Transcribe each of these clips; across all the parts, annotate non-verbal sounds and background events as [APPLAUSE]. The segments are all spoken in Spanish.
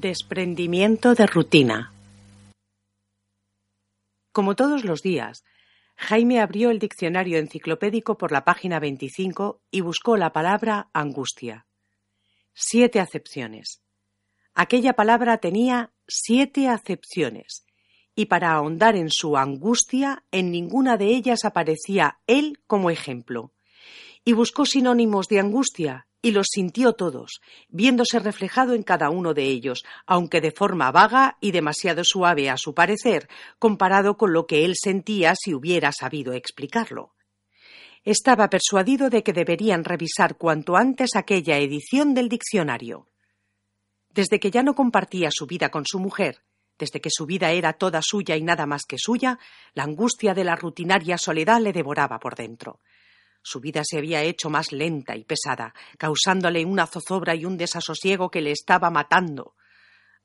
Desprendimiento de rutina. Como todos los días, Jaime abrió el diccionario enciclopédico por la página 25 y buscó la palabra angustia. Siete acepciones. Aquella palabra tenía siete acepciones, y para ahondar en su angustia, en ninguna de ellas aparecía él como ejemplo. Y buscó sinónimos de angustia y los sintió todos, viéndose reflejado en cada uno de ellos, aunque de forma vaga y demasiado suave a su parecer, comparado con lo que él sentía si hubiera sabido explicarlo. Estaba persuadido de que deberían revisar cuanto antes aquella edición del diccionario. Desde que ya no compartía su vida con su mujer, desde que su vida era toda suya y nada más que suya, la angustia de la rutinaria soledad le devoraba por dentro. Su vida se había hecho más lenta y pesada, causándole una zozobra y un desasosiego que le estaba matando.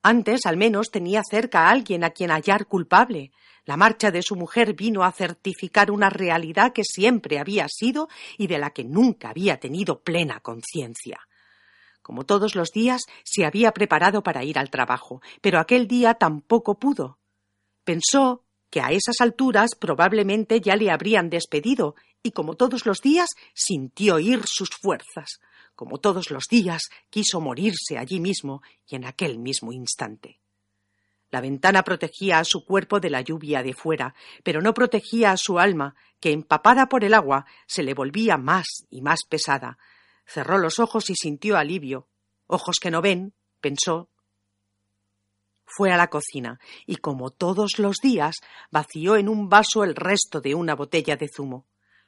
Antes, al menos, tenía cerca a alguien a quien hallar culpable. La marcha de su mujer vino a certificar una realidad que siempre había sido y de la que nunca había tenido plena conciencia. Como todos los días, se había preparado para ir al trabajo, pero aquel día tampoco pudo. Pensó que a esas alturas probablemente ya le habrían despedido y como todos los días sintió ir sus fuerzas. Como todos los días quiso morirse allí mismo y en aquel mismo instante. La ventana protegía a su cuerpo de la lluvia de fuera, pero no protegía a su alma, que empapada por el agua se le volvía más y más pesada. Cerró los ojos y sintió alivio. Ojos que no ven, pensó. Fue a la cocina y, como todos los días, vació en un vaso el resto de una botella de zumo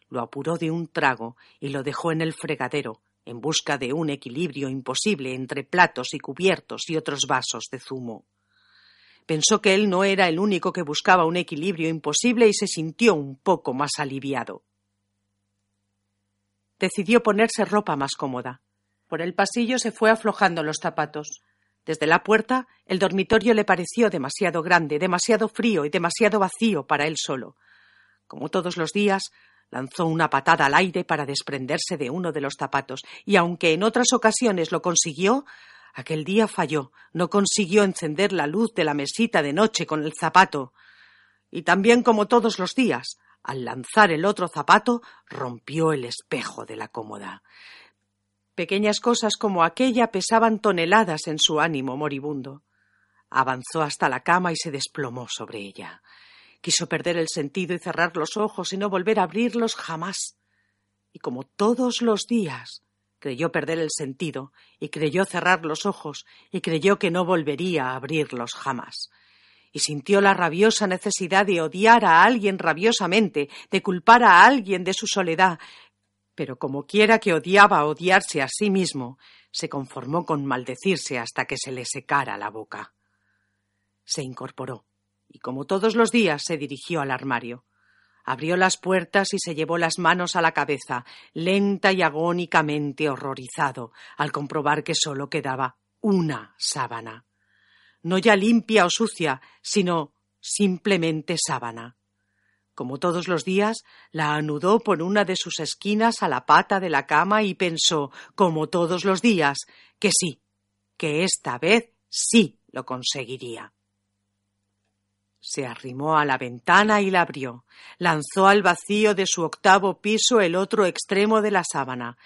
lo apuró de un trago y lo dejó en el fregadero, en busca de un equilibrio imposible entre platos y cubiertos y otros vasos de zumo. Pensó que él no era el único que buscaba un equilibrio imposible y se sintió un poco más aliviado. Decidió ponerse ropa más cómoda. Por el pasillo se fue aflojando los zapatos. Desde la puerta el dormitorio le pareció demasiado grande, demasiado frío y demasiado vacío para él solo. Como todos los días, Lanzó una patada al aire para desprenderse de uno de los zapatos, y aunque en otras ocasiones lo consiguió, aquel día falló, no consiguió encender la luz de la mesita de noche con el zapato. Y también como todos los días, al lanzar el otro zapato, rompió el espejo de la cómoda. Pequeñas cosas como aquella pesaban toneladas en su ánimo moribundo. Avanzó hasta la cama y se desplomó sobre ella. Quiso perder el sentido y cerrar los ojos y no volver a abrirlos jamás. Y como todos los días, creyó perder el sentido y creyó cerrar los ojos y creyó que no volvería a abrirlos jamás. Y sintió la rabiosa necesidad de odiar a alguien rabiosamente, de culpar a alguien de su soledad, pero como quiera que odiaba odiarse a sí mismo, se conformó con maldecirse hasta que se le secara la boca. Se incorporó y como todos los días se dirigió al armario. Abrió las puertas y se llevó las manos a la cabeza, lenta y agónicamente horrorizado, al comprobar que sólo quedaba una sábana. No ya limpia o sucia, sino simplemente sábana. Como todos los días, la anudó por una de sus esquinas a la pata de la cama y pensó, como todos los días, que sí, que esta vez sí lo conseguiría. Se arrimó a la ventana y la abrió. Lanzó al vacío de su octavo piso el otro extremo de la sábana.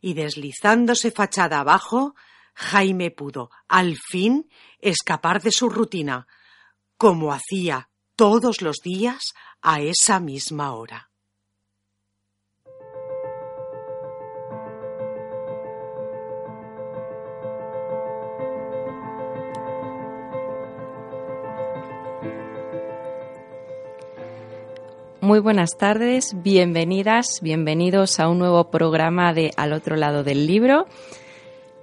Y deslizándose fachada abajo, Jaime pudo, al fin, escapar de su rutina, como hacía todos los días a esa misma hora. Muy buenas tardes, bienvenidas, bienvenidos a un nuevo programa de Al otro lado del libro.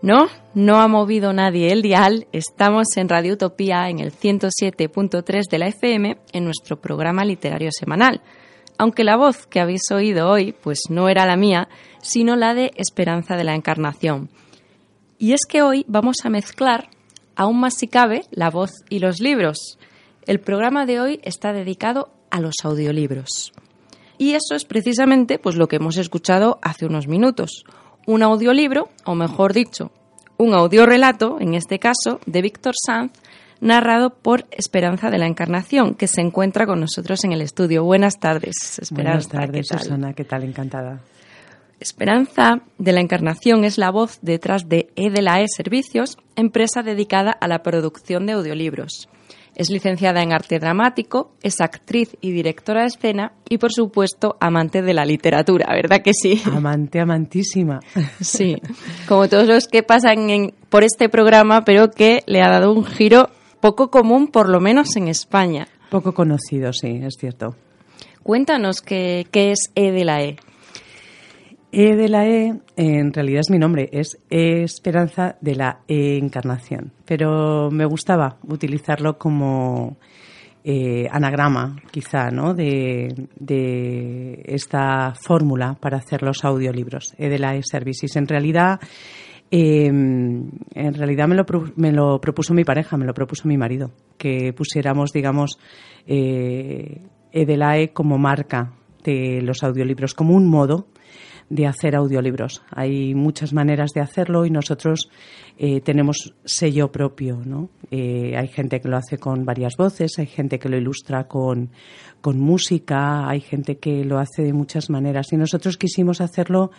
No, no ha movido nadie el dial. Estamos en Radio Utopía en el 107.3 de la FM en nuestro programa literario semanal. Aunque la voz que habéis oído hoy pues no era la mía, sino la de Esperanza de la Encarnación. Y es que hoy vamos a mezclar, aún más si cabe, la voz y los libros. El programa de hoy está dedicado a los audiolibros. Y eso es precisamente pues lo que hemos escuchado hace unos minutos un audiolibro, o mejor dicho, un audiorelato, en este caso, de Víctor Sanz, narrado por Esperanza de la Encarnación, que se encuentra con nosotros en el estudio. Buenas tardes, Esperanza. Buenas tardes, Susana. ¿Qué tal? Encantada. Esperanza de la Encarnación es la voz detrás de E Servicios, empresa dedicada a la producción de audiolibros. Es licenciada en arte dramático, es actriz y directora de escena y, por supuesto, amante de la literatura, ¿verdad que sí? [LAUGHS] Amante, amantísima. Sí, como todos los que pasan por este programa, pero que le ha dado un giro poco común, por lo menos en España. Poco conocido, sí, es cierto. Cuéntanos qué, qué es E de la E. E de la E, en realidad es mi nombre, es Esperanza de la E Encarnación, pero me gustaba utilizarlo como eh, anagrama, quizá, ¿no? De, esta fórmula para hacer los audiolibros, E de la E Services. En realidad, em, en realidad me lo, me lo propuso mi pareja, me lo propuso mi marido, que pusiéramos, digamos, eh, E de la E como marca de los audiolibros, como un modo de hacer audiolibros. Hay muchas maneras de hacerlo y nosotros eh, tenemos sello propio. ¿no? Eh, hay gente que lo hace con varias voces, hay gente que lo ilustra con, con música, hay gente que lo hace de muchas maneras. Y nosotros quisimos hacerlo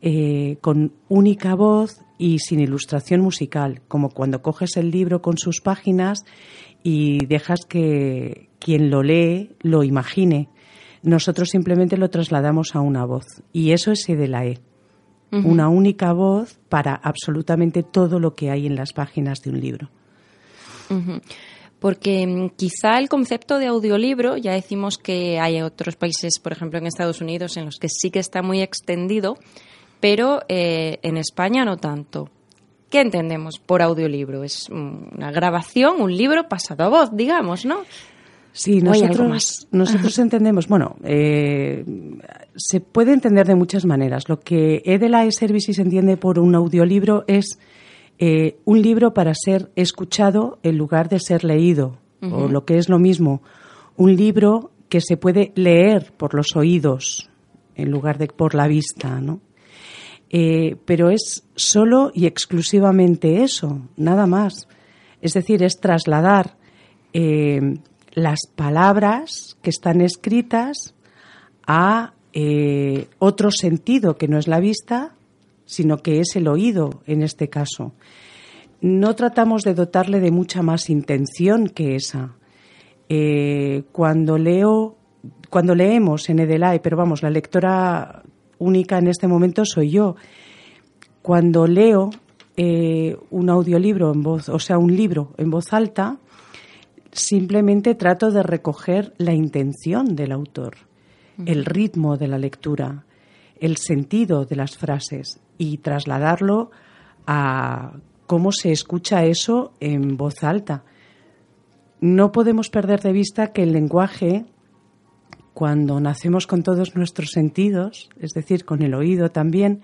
eh, con única voz y sin ilustración musical, como cuando coges el libro con sus páginas y dejas que quien lo lee lo imagine nosotros simplemente lo trasladamos a una voz y eso es E de la E. Una única voz para absolutamente todo lo que hay en las páginas de un libro. Porque mm, quizá el concepto de audiolibro, ya decimos que hay otros países, por ejemplo en Estados Unidos, en los que sí que está muy extendido, pero eh, en España no tanto. ¿Qué entendemos por audiolibro? Es una grabación, un libro pasado a voz, digamos, ¿no? Sí, nosotros, [LAUGHS] nosotros entendemos, bueno, eh, se puede entender de muchas maneras. Lo que Edela Services entiende por un audiolibro es eh, un libro para ser escuchado en lugar de ser leído, o lo que es lo mismo, un libro que se puede leer por los oídos en lugar de por la vista, ¿no? Eh, pero es solo y exclusivamente eso, nada más. Es decir, es trasladar las palabras que están escritas a eh, otro sentido que no es la vista, sino que es el oído en este caso. No tratamos de dotarle de mucha más intención que esa. Eh, cuando leo, cuando leemos en Edelae, pero vamos, la lectora única en este momento soy yo. Cuando leo eh, un audiolibro en voz, o sea, un libro en voz alta, simplemente trato de recoger la intención del autor, el ritmo de la lectura, el sentido de las frases y trasladarlo a cómo se escucha eso en voz alta. No podemos perder de vista que el lenguaje, cuando nacemos con todos nuestros sentidos, es decir, con el oído también,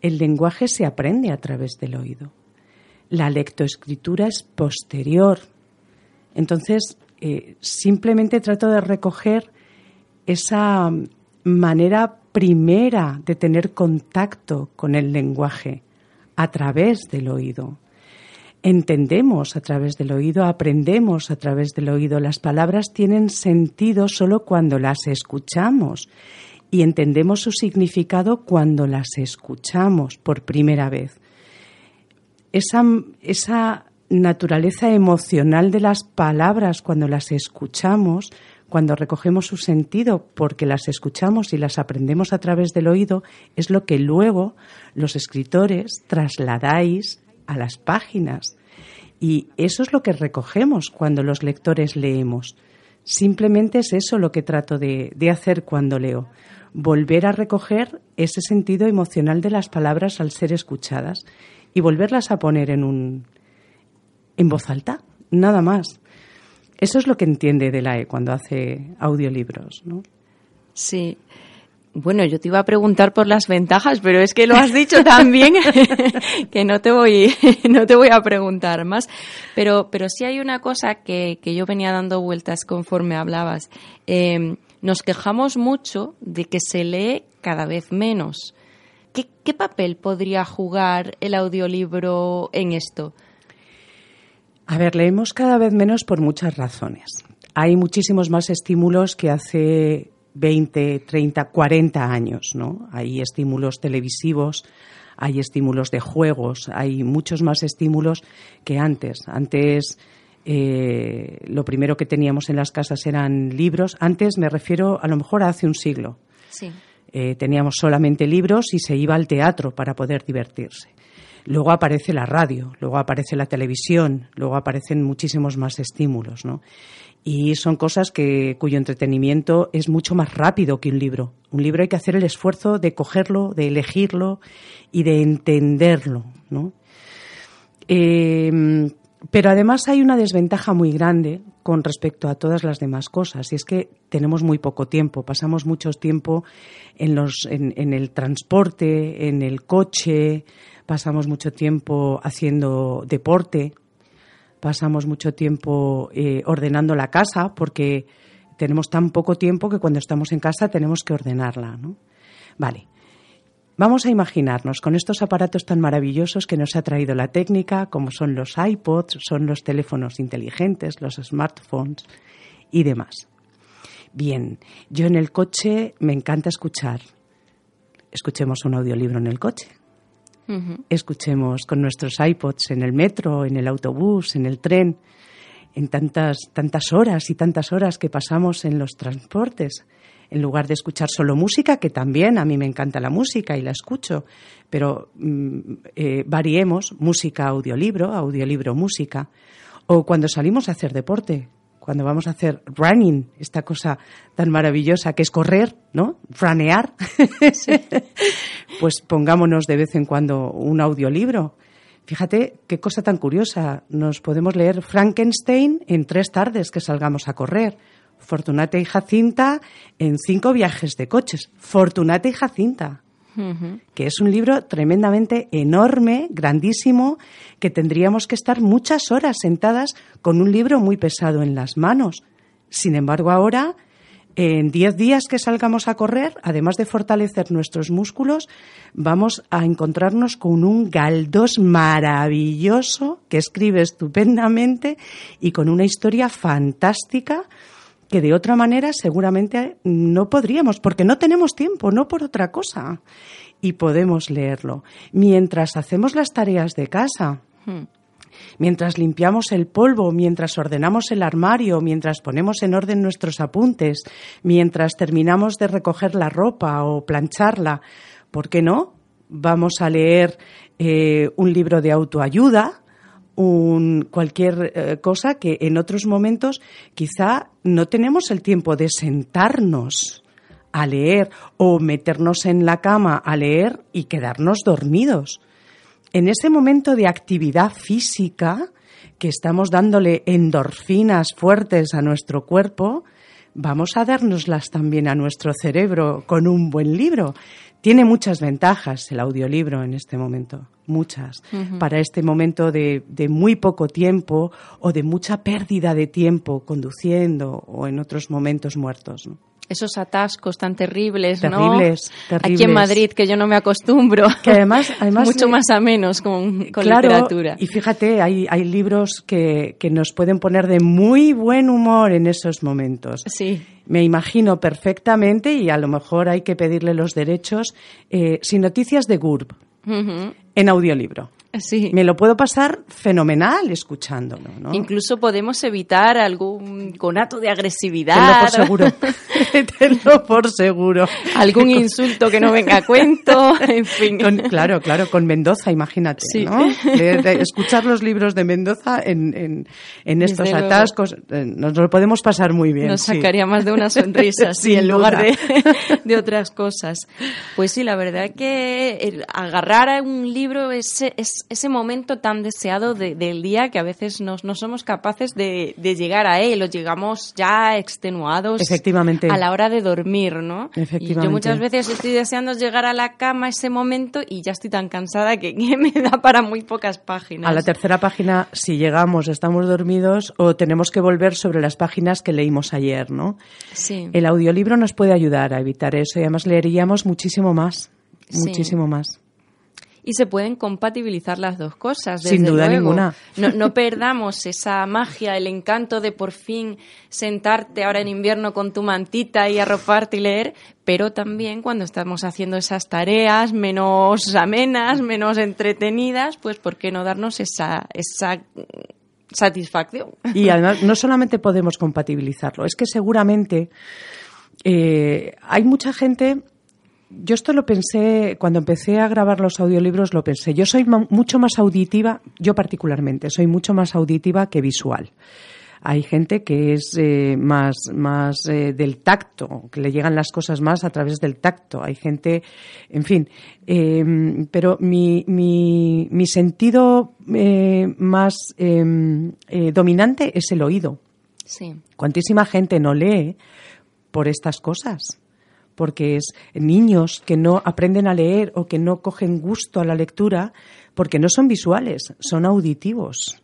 el lenguaje se aprende a través del oído. La lectoescritura es posterior entonces, eh, simplemente trato de recoger esa manera primera de tener contacto con el lenguaje a través del oído. Entendemos a través del oído, aprendemos a través del oído. Las palabras tienen sentido solo cuando las escuchamos y entendemos su significado cuando las escuchamos por primera vez. Esa, esa naturaleza emocional de las palabras cuando las escuchamos, cuando recogemos su sentido porque las escuchamos y las aprendemos a través del oído, es lo que luego los escritores trasladáis a las páginas. Y eso es lo que recogemos cuando los lectores leemos. Simplemente es eso lo que trato de, hacer cuando leo. Volver a recoger ese sentido emocional de las palabras al ser escuchadas y volverlas a poner en un en voz alta, nada más. Eso es lo que entiende Delae cuando hace audiolibros, ¿no? Sí. Bueno, yo te iba a preguntar por las ventajas, pero es que lo has dicho [LAUGHS] también [LAUGHS] que no te voy, [LAUGHS] no te voy a preguntar más. Pero, pero sí hay una cosa que, que yo venía dando vueltas conforme hablabas. Em, nos quejamos mucho de que se lee cada vez menos. ¿Qué, ¿Qué, papel podría jugar el audiolibro en esto? A ver, leemos cada vez menos por muchas razones. Hay muchísimos más estímulos que hace 20, 30, 40 años, ¿no? Hay estímulos televisivos, hay estímulos de juegos, hay muchos más estímulos que antes. Antes eh, lo primero que teníamos en las casas eran libros. Antes me refiero a lo mejor a hace un siglo. Sí. Eh, teníamos solamente libros y se iba al teatro para poder divertirse. Luego aparece la radio, luego aparece la televisión, luego aparecen muchísimos más estímulos, ¿no? Y son cosas que, cuyo entretenimiento es mucho más rápido que un libro. Un libro hay que hacer el esfuerzo de cogerlo, de elegirlo y de entenderlo, ¿no? Eh, pero además hay una desventaja muy grande con respecto a todas las demás cosas, y es que tenemos muy poco tiempo, pasamos mucho tiempo en, los, en el transporte, en el coche, pasamos mucho tiempo haciendo deporte, pasamos mucho tiempo eh, ordenando la casa porque tenemos tan poco tiempo que cuando estamos en casa tenemos que ordenarla. ¿no? Vale. Vamos a imaginarnos con estos aparatos tan maravillosos que nos ha traído la técnica, como son los iPods, son los teléfonos inteligentes, los smartphones y demás. Bien, yo en el coche me encanta escuchar. Escuchemos un audiolibro en el coche escuchemos con nuestros iPods en el metro, en el autobús, en el tren, en tantas, tantas horas y tantas horas que pasamos en los transportes, en lugar de escuchar solo música, que también a mí me encanta la música y la escucho, pero mm, eh, variemos música, audiolibro, audiolibro, música, o cuando salimos a hacer deporte, cuando vamos a hacer running, esta cosa tan maravillosa que es correr, ¿no? Franear, [LAUGHS] pues pongámonos de vez en cuando un audiolibro. Fíjate qué cosa tan curiosa. Nos podemos leer Frankenstein en tres tardes que salgamos a correr. Fortunata y Jacinta en cinco viajes de coches. Fortunata y Jacinta que es un libro tremendamente enorme, grandísimo, que tendríamos que estar muchas horas sentadas con un libro muy pesado en las manos. Sin embargo, ahora, en diez días que salgamos a correr, además de fortalecer nuestros músculos, vamos a encontrarnos con un Galdós maravilloso que escribe estupendamente y con una historia fantástica que de otra manera seguramente no podríamos, porque no tenemos tiempo, no por otra cosa. Y podemos leerlo. Mientras hacemos las tareas de casa, hmm. mientras limpiamos el polvo, mientras ordenamos el armario, mientras ponemos en orden nuestros apuntes, mientras terminamos de recoger la ropa o plancharla, ¿por qué no? Vamos a leer eh, un libro de autoayuda un, cualquier eh, cosa que en otros momentos quizá no tenemos el tiempo de sentarnos a leer o meternos en la cama a leer y quedarnos dormidos. En ese momento de actividad física, que estamos dándole endorfinas fuertes a nuestro cuerpo, vamos a dárnoslas también a nuestro cerebro con un buen libro. Tiene muchas ventajas el audiolibro en este momento, muchas, para este momento de, de, muy poco tiempo o de mucha pérdida de tiempo conduciendo o en otros momentos muertos. ¿no? Esos atascos tan terribles, terribles ¿no? Aquí en Madrid, que yo no me acostumbro. [LAUGHS] Que además, además mucho más a menos con, con claro, literatura. Y fíjate, hay, hay libros que, que nos pueden poner de muy buen humor en esos momentos. Sí. Me imagino perfectamente, y a lo mejor hay que pedirle los derechos, eh, sin noticias de GURB, en audiolibro. Sí. Me lo puedo pasar fenomenal escuchándolo. ¿no? Incluso podemos evitar algún conato de agresividad. Tenlo por seguro. [LAUGHS] Tenlo por seguro. Algún insulto que no venga a cuento. [LAUGHS] En fin. claro, claro, con Mendoza, imagínate. Sí. ¿no? De, escuchar los libros de Mendoza en, en, en estos Desde atascos. eh, Nos lo podemos pasar muy bien. Nos sí. sacaría más de una sonrisa, [LAUGHS] sí, en lugar de, de otras cosas. Pues sí, la verdad que agarrar a un libro es, es ese momento tan deseado del día que a veces no, somos capaces de, llegar a él o llegamos ya extenuados Efectivamente. a la hora de dormir, ¿no? Efectivamente. Y yo muchas veces estoy deseando llegar a la cama ese momento y ya estoy tan cansada que, me da para muy pocas páginas. A la tercera página, si llegamos, estamos dormidos o tenemos que volver sobre las páginas que leímos ayer, ¿no? Sí. El audiolibro nos puede ayudar a evitar eso y además leeríamos muchísimo más, muchísimo más y se pueden compatibilizar las dos cosas. Sin duda ninguna. No, no, perdamos esa magia, el encanto de por fin sentarte ahora en invierno con tu mantita y arroparte y leer, pero también cuando estamos haciendo esas tareas menos amenas, menos entretenidas, pues ¿por qué no darnos esa, esa satisfacción? Y además no solamente podemos compatibilizarlo, es que seguramente eh, hay mucha gente yo esto lo pensé, cuando empecé a grabar los audiolibros lo pensé. Yo soy mucho más auditiva, yo particularmente, soy mucho más auditiva que visual. Hay gente que es eh, más, más eh, del tacto, que le llegan las cosas más a través del tacto. Hay gente, en fin. Em, pero mi, mi, mi sentido eh, más em, dominante es el oído. Sí. Cuantísima gente no lee por estas cosas porque es niños que no aprenden a leer o que no cogen gusto a la lectura porque no son visuales, son auditivos.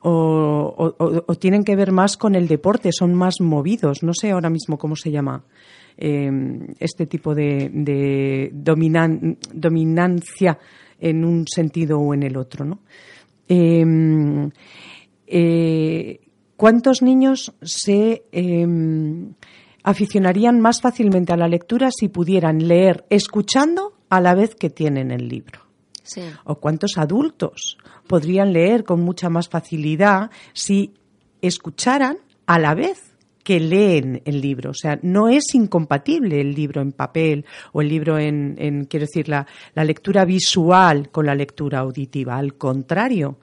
O, tienen que ver más con el deporte, son más movidos. No sé ahora mismo cómo se llama em, este tipo de, dominancia en un sentido o en el otro. Em, eh, ¿Cuántos niños se em, aficionarían más fácilmente a la lectura si pudieran leer escuchando a la vez que tienen el libro. O cuántos adultos podrían leer con mucha más facilidad si escucharan a la vez que leen el libro. O sea, no es incompatible el libro en papel o el libro en, en quiero decir, la, la, lectura visual con la lectura auditiva. Al contrario,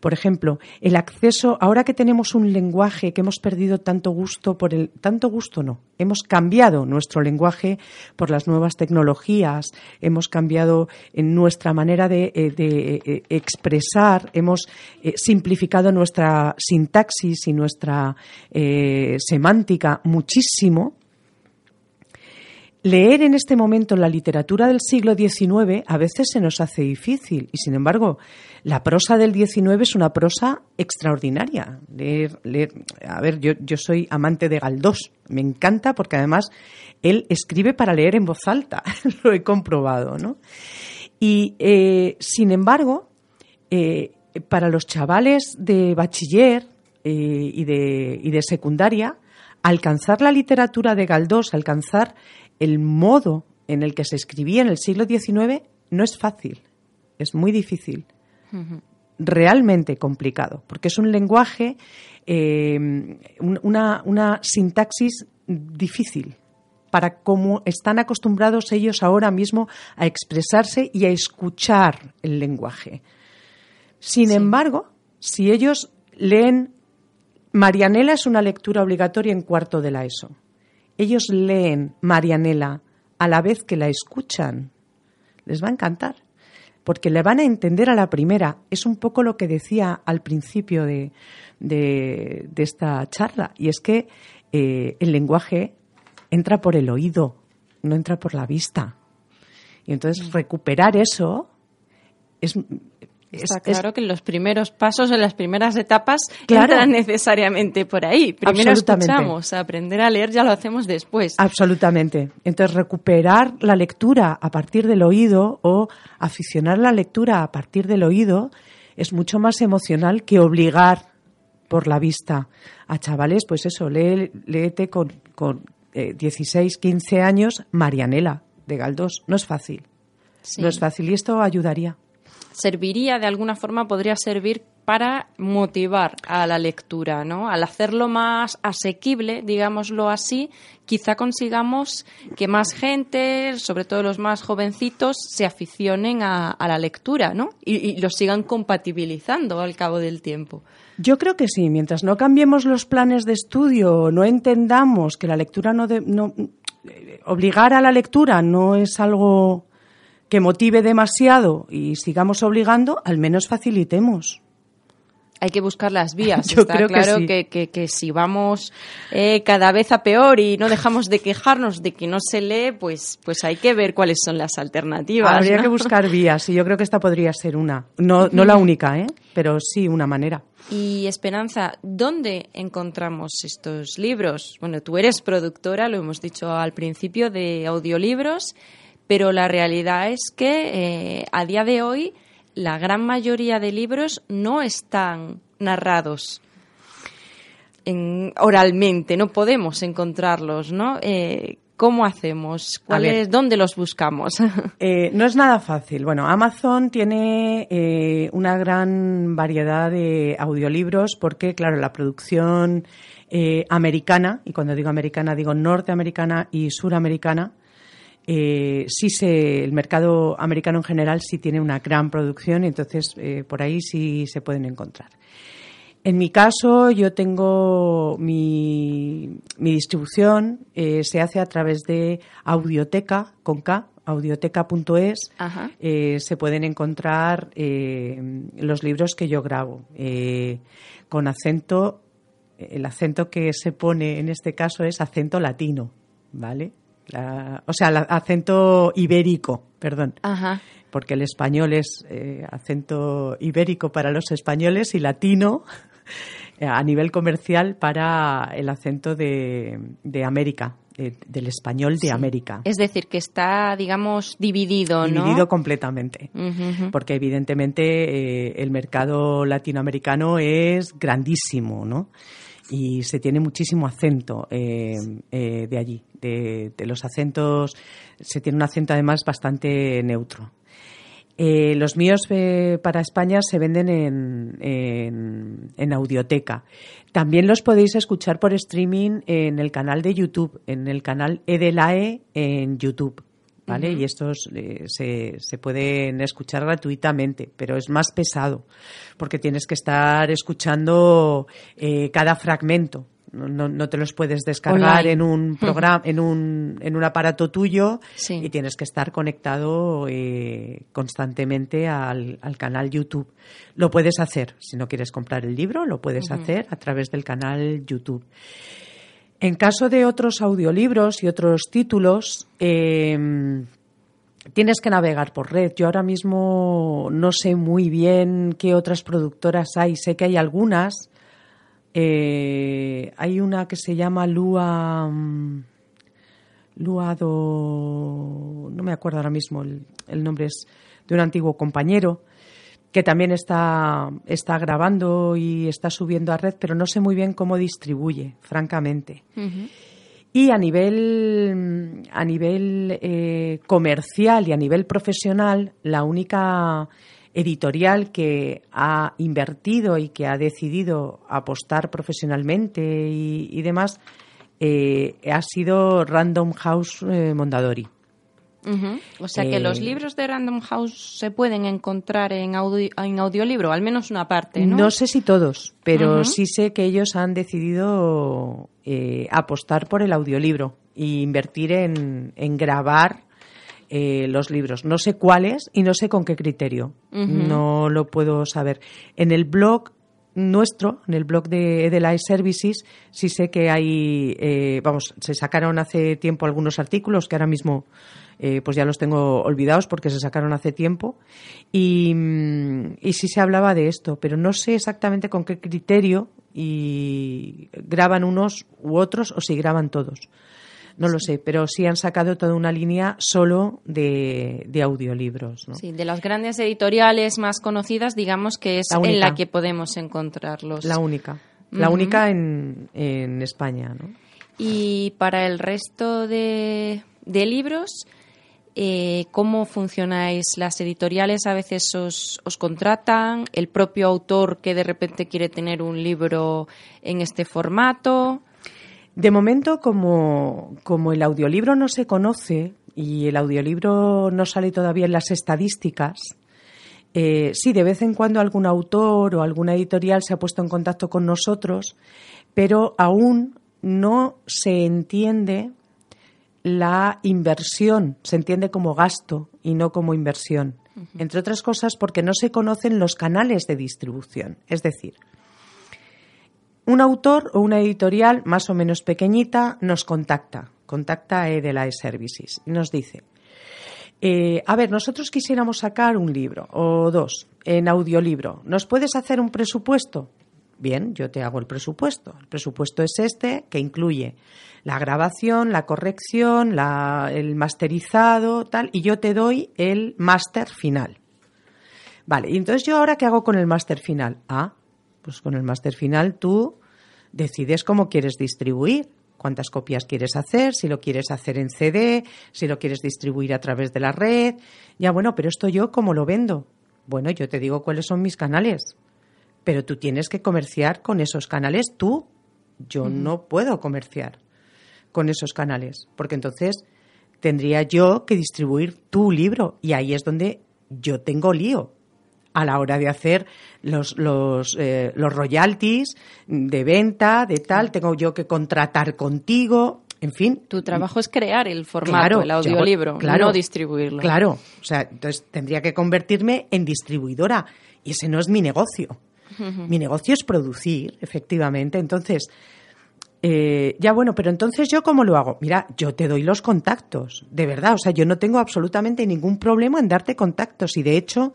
por ejemplo, el acceso, ahora que tenemos un lenguaje que hemos perdido tanto gusto por el, tanto gusto no, hemos cambiado nuestro lenguaje por las nuevas tecnologías, hemos cambiado en nuestra manera de, eh, eh, expresar, hemos eh, simplificado nuestra sintaxis y nuestra semántica muchísimo. Leer en este momento la literatura del siglo XIX a veces se nos hace difícil y, sin embargo, la prosa del XIX es una prosa extraordinaria. Leer, a ver, yo, soy amante de Galdós, me encanta porque además él escribe para leer en voz alta, [LAUGHS] lo he comprobado, ¿no? Y, eh, sin embargo, eh, para los chavales de bachiller eh, y de secundaria, alcanzar la literatura de Galdós, alcanzar el modo en el que se escribía en el siglo XIX no es fácil, es muy difícil, realmente complicado, porque es un lenguaje, eh, una, una sintaxis difícil para cómo están acostumbrados ellos ahora mismo a expresarse y a escuchar el lenguaje. Sin embargo, si ellos leen Marianela es una lectura obligatoria en cuarto de la ESO ellos leen Marianela a la vez que la escuchan, les va a encantar, porque le van a entender a la primera. Es un poco lo que decía al principio de, esta charla, y es que eh, el lenguaje entra por el oído, no entra por la vista. Y entonces recuperar eso es, Está claro que los primeros pasos, en las primeras etapas, entran necesariamente por ahí. Primero escuchamos, aprender a leer ya lo hacemos después. Absolutamente. Entonces, recuperar la lectura a partir del oído o aficionar la lectura a partir del oído es mucho más emocional que obligar por la vista a chavales, pues eso, lee, léete con, con 16, eh, 15 años Marianela de Galdós. No es fácil. No es fácil y esto ayudaría serviría de alguna forma, podría servir para motivar a la lectura, ¿no? Al hacerlo más asequible, digámoslo así, quizá consigamos que más gente, sobre todo los más jovencitos, se aficionen a, la lectura, ¿no? Y, y lo sigan compatibilizando al cabo del tiempo. Yo creo que sí, mientras no cambiemos los planes de estudio, no entendamos que la lectura no, no obligar a la lectura no es algo que motive demasiado y sigamos obligando, al menos facilitemos hay que buscar las vías. [LAUGHS] Yo Está creo claro que, que, si vamos eh, cada vez a peor y no dejamos de quejarnos de que no se lee, pues, pues hay que ver cuáles son las alternativas. Habría que buscar vías y yo creo que esta podría ser una. No, no la única, ¿eh? pero sí una manera. Y Esperanza, ¿dónde encontramos estos libros? Bueno, tú eres productora, lo hemos dicho al principio, de audiolibros, pero la realidad es que eh, a día de hoy la gran mayoría de libros no están narrados oralmente, no podemos encontrarlos, ¿no? Eh, ¿Cómo hacemos? ¿Dónde los buscamos? [LAUGHS] Eh, no es nada fácil. Bueno, Amazon tiene eh, una gran variedad de audiolibros porque, claro, la producción americana, y cuando digo americana digo norteamericana y suramericana, eh, sí se, el mercado americano en general sí tiene una gran producción entonces eh, por ahí sí se pueden encontrar. En mi caso, yo tengo mi, distribución, eh, se hace a través de Audioteca, con K, audioteca.es. se pueden encontrar los libros que yo grabo, con acento, el acento que se pone en este caso es acento latino, ¿vale? O sea, el acento ibérico, perdón. Porque el español es eh, acento ibérico para los españoles y latino [LAUGHS] a nivel comercial para el acento de, América, del español de América. Es decir, que está, digamos, dividido, ¿no? Dividido completamente. Porque evidentemente eh, el mercado latinoamericano es grandísimo, ¿no? Y se tiene muchísimo acento eh, eh, de allí, de, los acentos, se tiene un acento además bastante neutro. Eh, los míos para España se venden en, en, audioteca. También los podéis escuchar por streaming en el canal de YouTube, en el canal Edelae en YouTube. Y estos eh, se, se, pueden escuchar gratuitamente, pero es más pesado porque tienes que estar escuchando eh, cada fragmento. No, no, te los puedes descargar en un programa, en un, en un aparato tuyo y tienes que estar conectado eh, constantemente al, al, canal YouTube. Lo puedes hacer, si no quieres comprar el libro, lo puedes hacer a través del canal YouTube. En caso de otros audiolibros y otros títulos, em, tienes que navegar por red. Yo ahora mismo no sé muy bien qué otras productoras hay. Sé que hay algunas. Eh, hay una que se llama Lua. Mm, Luado. No me acuerdo ahora mismo. el nombre es de un antiguo compañero que también está, está grabando y está subiendo a red, pero no sé muy bien cómo distribuye, francamente. Y a nivel, a nivel eh, comercial y a nivel profesional, la única editorial que ha invertido y que ha decidido apostar profesionalmente y, demás eh, ha sido Random House eh, Mondadori. O sea que los eh, libros de Random House se pueden encontrar en, en audiolibro, al menos una parte, ¿no? No sé si todos, pero sí sé que ellos han decidido eh, apostar por el audiolibro e invertir en, grabar eh, los libros. No sé cuáles y no sé con qué criterio. No lo puedo saber. En el blog nuestro, en el blog de Edelais Services, sí sé que hay, vamos, se sacaron hace tiempo algunos artículos que ahora mismo eh, pues ya los tengo olvidados porque se sacaron hace tiempo. Y, mm, y sí se hablaba de esto, pero no sé exactamente con qué criterio y graban unos u otros o si graban todos. No lo sé, pero sí han sacado toda una línea solo de, audiolibros. Sí, de las grandes editoriales más conocidas, digamos que es en la que podemos encontrarlos. La única. La única en, en España. ¿no? Y para el resto de, de libros, eh, cómo funcionáis las editoriales, a veces os, contratan, el propio autor que de repente quiere tener un libro en este formato. De momento, como, el audiolibro no se conoce y el audiolibro no sale todavía en las estadísticas, eh, sí, de vez en cuando algún autor o alguna editorial se ha puesto en contacto con nosotros, pero aún no se entiende la inversión, se entiende como gasto y no como inversión. Entre otras cosas porque no se conocen los canales de distribución. Es decir, un autor o una editorial más o menos pequeñita nos contacta, contacta a Edela Services y nos dice, eh, a ver, nosotros quisiéramos sacar un libro o dos en audiolibro. ¿Nos puedes hacer un presupuesto? Bien, yo te hago el presupuesto. El presupuesto es este, que incluye la grabación, la corrección, el masterizado, tal, y yo te doy el máster final. Vale, y entonces yo ahora qué hago con el máster final? Ah, pues con el máster final tú decides cómo quieres distribuir, cuántas copias quieres hacer, si lo quieres hacer en CD, si lo quieres distribuir a través de la red. Ya bueno, pero esto yo cómo lo vendo? Bueno, yo te digo cuáles son mis canales pero tú tienes que comerciar con esos canales tú. Yo no puedo comerciar con esos canales, porque entonces tendría yo que distribuir tu libro y ahí es donde yo tengo lío a la hora de hacer los, los, eh, los royalties de venta, de tal, tengo yo que contratar contigo, en fin. Tu trabajo es crear el formato, el audiolibro, claro, no distribuirlo. Claro, o sea, entonces tendría que convertirme en distribuidora y ese no es mi negocio. Mi negocio es producir, efectivamente. Entonces, eh, ya bueno, pero entonces yo cómo lo hago? Mira, yo te doy los contactos, de verdad. O sea, yo no tengo absolutamente ningún problema en darte contactos y de hecho...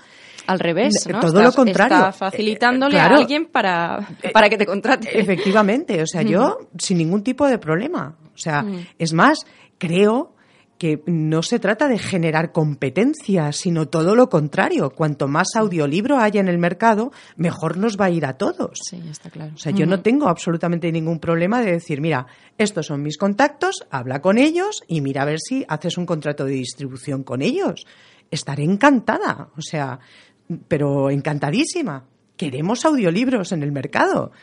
Al revés, ¿no? Todo lo contrario. Está facilitándole a alguien para, eh, para que te contrate. Efectivamente, o sea, yo sin ningún tipo de problema. O sea, es más, creo que no se trata de generar competencia, sino todo lo contrario. Cuanto más audiolibro haya en el mercado, mejor nos va a ir a todos. Sí, está claro. O sea, yo no tengo absolutamente ningún problema de decir, mira, estos son mis contactos, habla con ellos y mira a ver si haces un contrato de distribución con ellos. Estaré encantada, o sea, pero encantadísima. Queremos audiolibros en el mercado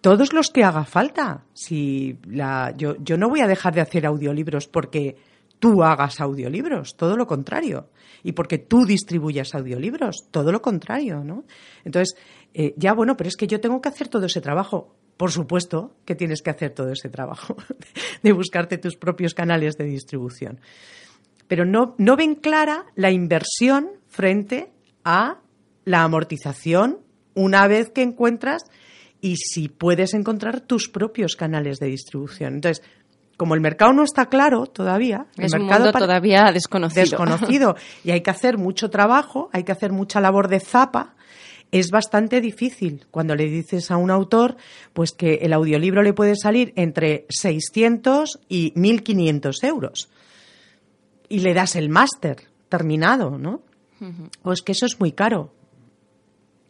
todos los que haga falta. Si la, yo, yo no voy a dejar de hacer audiolibros porque tú hagas audiolibros, todo lo contrario. Y porque tú distribuyas audiolibros, todo lo contrario, ¿no? Entonces, eh, ya bueno, pero es que yo tengo que hacer todo ese trabajo. Por supuesto que tienes que hacer todo ese trabajo [LAUGHS] de buscarte tus propios canales de distribución. Pero no, no ven clara la inversión frente a la amortización una vez que encuentras y si puedes encontrar tus propios canales de distribución. Entonces, como el mercado no está claro todavía, el es mercado un mundo todavía desconocido. Desconocido. [LAUGHS] Y hay que hacer mucho trabajo, hay que hacer mucha labor de zapa. Es bastante difícil cuando le dices a un autor pues que el audiolibro le puede salir entre 600 y 1.500 euros. Y le das el máster terminado, ¿no? Pues que eso es muy caro.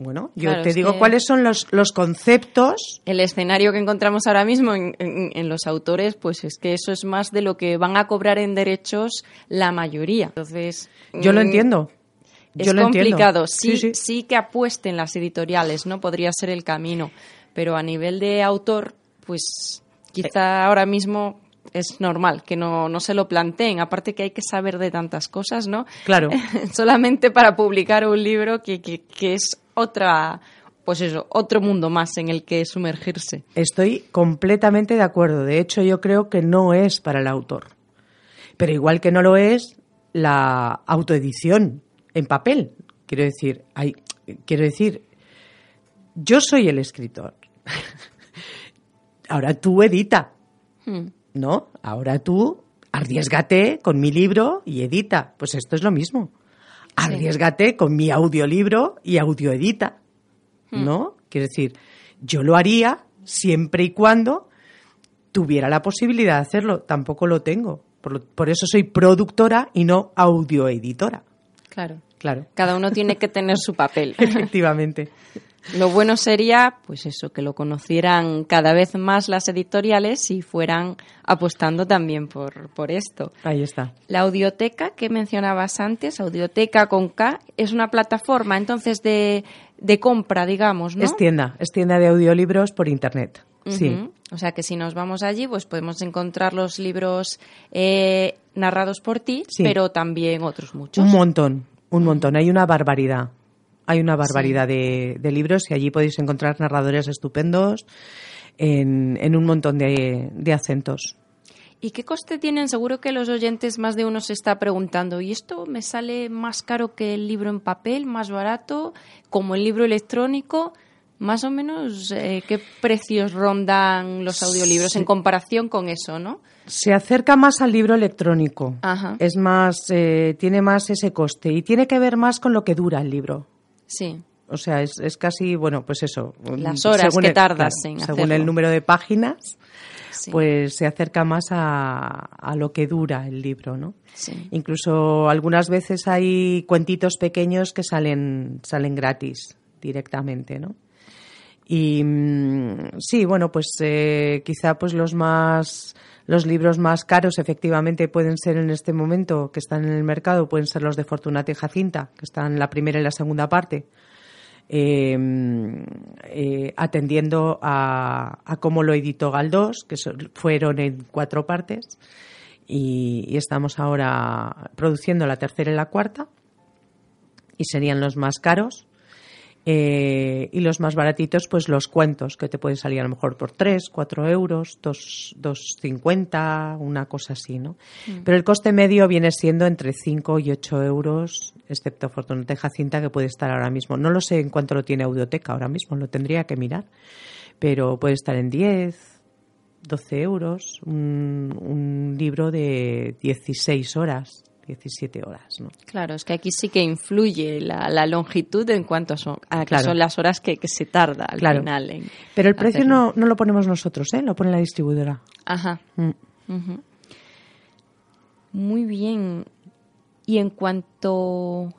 Bueno, yo te digo cuáles son los, los, conceptos. El escenario que encontramos ahora mismo en, los autores, pues es que eso es más de lo que van a cobrar en derechos la mayoría. Entonces. Yo lo mm, entiendo. es complicado. Sí, sí, sí, que apuesten las editoriales, ¿no? Podría ser el camino. Pero a nivel de autor, pues quizá ahora mismo es normal que no, no, se lo planteen. Aparte que hay que saber de tantas cosas, ¿no? Claro. [LAUGHS] Solamente para publicar un libro que, que, que es otra, pues eso, otro mundo más en el que sumergirse. Estoy completamente de acuerdo. De hecho, yo creo que no es para el autor. Pero igual que no lo es la autoedición en papel. Quiero decir, hay, quiero decir, yo soy el escritor. [LAUGHS] Ahora tú edita. Hmm. ¿No? Ahora tú arriesgate con mi libro y edita. Pues esto es lo mismo arriesgate con mi audiolibro y audioedita, hmm. ¿no? Quiero decir, yo lo haría siempre y cuando tuviera la posibilidad de hacerlo. Tampoco lo tengo. Por, por eso soy productora y no audioeditora. Claro. Claro. Cada uno tiene que tener su papel. [LAUGHS] Efectivamente. Lo bueno sería, pues eso, que lo conocieran cada vez más las editoriales y fueran apostando también por, por esto. Ahí está. La audioteca que mencionabas antes, audioteca con K, es una plataforma entonces de, de compra, digamos, ¿no? Es tienda, es tienda de audiolibros por internet. Sí. O sea que si nos vamos allí, pues podemos encontrar los libros eh, narrados por ti, pero también otros muchos. Un montón, un montón. Hay una barbaridad. Hay una barbaridad de, libros y allí podéis encontrar narradores estupendos en, un montón de, acentos. ¿Y qué coste tienen? Seguro que los oyentes, más de uno se está preguntando, ¿y esto me sale más caro que el libro en papel, más barato, como el libro electrónico? Más o menos, eh, ¿qué precios rondan los audiolibros en comparación con eso, no? Se acerca más al libro electrónico. Ajá. Es más, eh, tiene más ese coste y tiene que ver más con lo que dura el libro. Sí. O sea, es, es casi, bueno, pues eso. Las horas que el- tardas claro, en Según hacerlo. el número de páginas, Sí. pues se acerca más a, a lo que dura el libro, ¿no? Sí. Incluso algunas veces hay cuentitos pequeños que salen, salen gratis directamente, ¿no? Y mm, sí, bueno, pues eh, quizá pues los más los libros más caros efectivamente pueden ser en este momento que están en el mercado, pueden ser los de Fortunata y Jacinta, que están la primera y la segunda parte, eh, eh, atendiendo a, a cómo lo editó Galdós, que fueron en cuatro partes, y estamos ahora produciendo la tercera y la cuarta, y serían los más caros. Eh, y los más baratitos, pues los cuentos, que te pueden salir a lo mejor por 3, 4 euros, 2, 2,50, una cosa así, ¿no? Pero el coste medio viene siendo entre 5 y 8 euros, excepto Fortunata Jacinta, que puede estar ahora mismo. No lo sé en cuánto lo tiene Audioteca ahora mismo, lo tendría que mirar. Pero puede estar en 10, 12 euros, un, un libro de 16 horas, 17 horas, ¿no? Claro, es que aquí sí que influye la, la longitud en cuanto a, son, a que son las horas que, que se tarda al Claro. final. en Pero el precio no, no lo ponemos nosotros, ¿eh? Lo pone la distribuidora. Ajá. Mm. Muy bien. Y en cuanto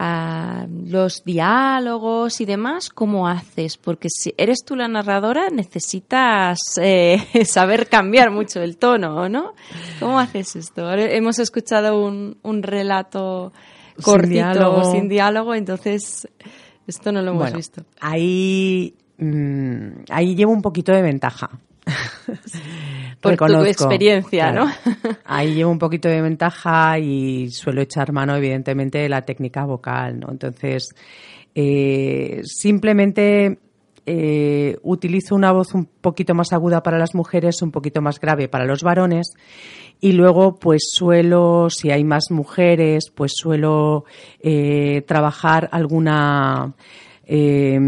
a los diálogos y demás, ¿cómo haces? Porque si eres tú la narradora, necesitas eh, [LAUGHS] saber cambiar mucho el tono, ¿no? ¿Cómo haces esto? Hemos escuchado un, un relato Sin cortito, diálogo. sin diálogo, entonces esto no lo hemos Bueno, visto. ahí, mm, ahí llevo un poquito de ventaja. [LAUGHS] Por tu Reconozco, experiencia, claro. ¿no? ahí llevo un poquito de ventaja y suelo echar mano, evidentemente, de la técnica vocal, ¿no? Entonces, eh, simplemente eh, utilizo una voz un poquito más aguda para las mujeres, un poquito más grave para los varones y luego pues suelo, si hay más mujeres, pues suelo eh, trabajar alguna eh,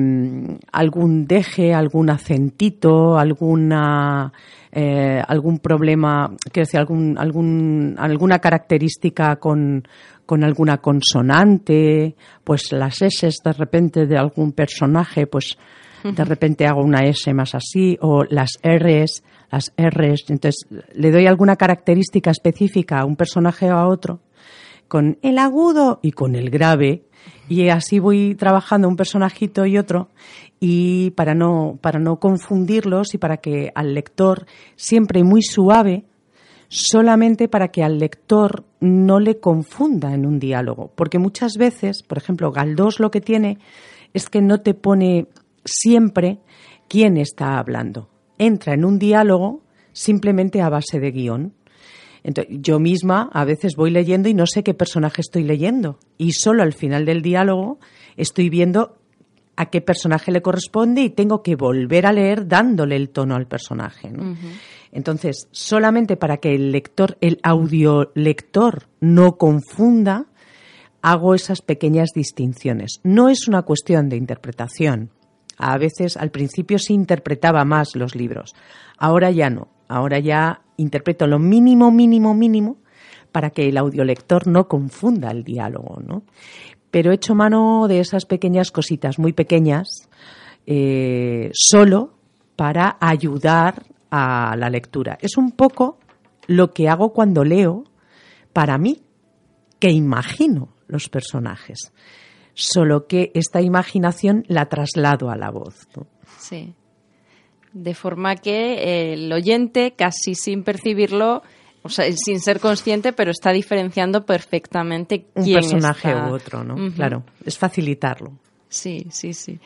algún deje, algún acentito, alguna eh, algún problema, quiero decir, algún, algún, alguna característica con, con alguna consonante, pues las S de repente de algún personaje, pues de repente hago una S más así, o las Rs, las Rs, entonces le doy alguna característica específica a un personaje o a otro, con el agudo y con el grave, y así voy trabajando un personajito y otro, y para no, para no confundirlos y para que al lector, siempre muy suave, solamente para que al lector no le confunda en un diálogo. Porque muchas veces, por ejemplo, Galdós lo que tiene es que no te pone siempre quién está hablando. Entra en un diálogo simplemente a base de guion. Entonces, yo misma a veces voy leyendo y no sé qué personaje estoy leyendo. Y solo al final del diálogo estoy viendo a qué personaje le corresponde y tengo que volver a leer dándole el tono al personaje. ¿no? Entonces, solamente para que el lector, el audiolector no confunda, hago esas pequeñas distinciones. No es una cuestión de interpretación. A veces, al principio sí interpretaba más los libros. Ahora ya no. Ahora ya interpreto lo mínimo, mínimo, mínimo para que el audiolector no confunda el diálogo, ¿no? Pero he hecho mano de esas pequeñas cositas, muy pequeñas, eh, solo para ayudar a la lectura. Es un poco lo que hago cuando leo para mí, que imagino los personajes. Solo que esta imaginación la traslado a la voz. Sí. De forma que el oyente, casi sin percibirlo, o sea, sin ser consciente, pero está diferenciando perfectamente Un quién personaje está. u otro, ¿no? Claro, es facilitarlo. Sí, sí, sí.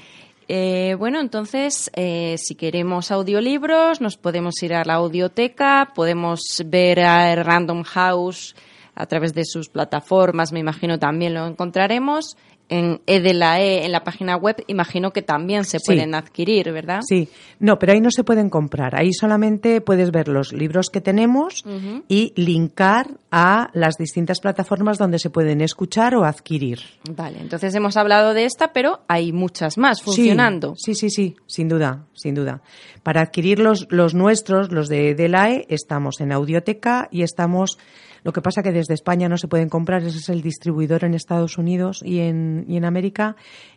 Eh, bueno, entonces, eh, si queremos audiolibros, nos podemos ir a la audioteca, podemos ver a Random House a través de sus plataformas, me imagino también lo encontraremos. En Edelae, en la página web, imagino que también se pueden adquirir, ¿verdad? Sí, no, pero ahí no se pueden comprar. Ahí solamente puedes ver los libros que tenemos y linkar a las distintas plataformas donde se pueden escuchar o adquirir. Vale, entonces hemos hablado de esta, pero hay muchas más funcionando. Sí, sí, sí, sin duda, sin duda. Para adquirir los, los nuestros, los de Edelae, estamos en Audioteca y estamos lo que pasa que desde España no se pueden comprar, ese es el distribuidor en Estados Unidos y en, y en América,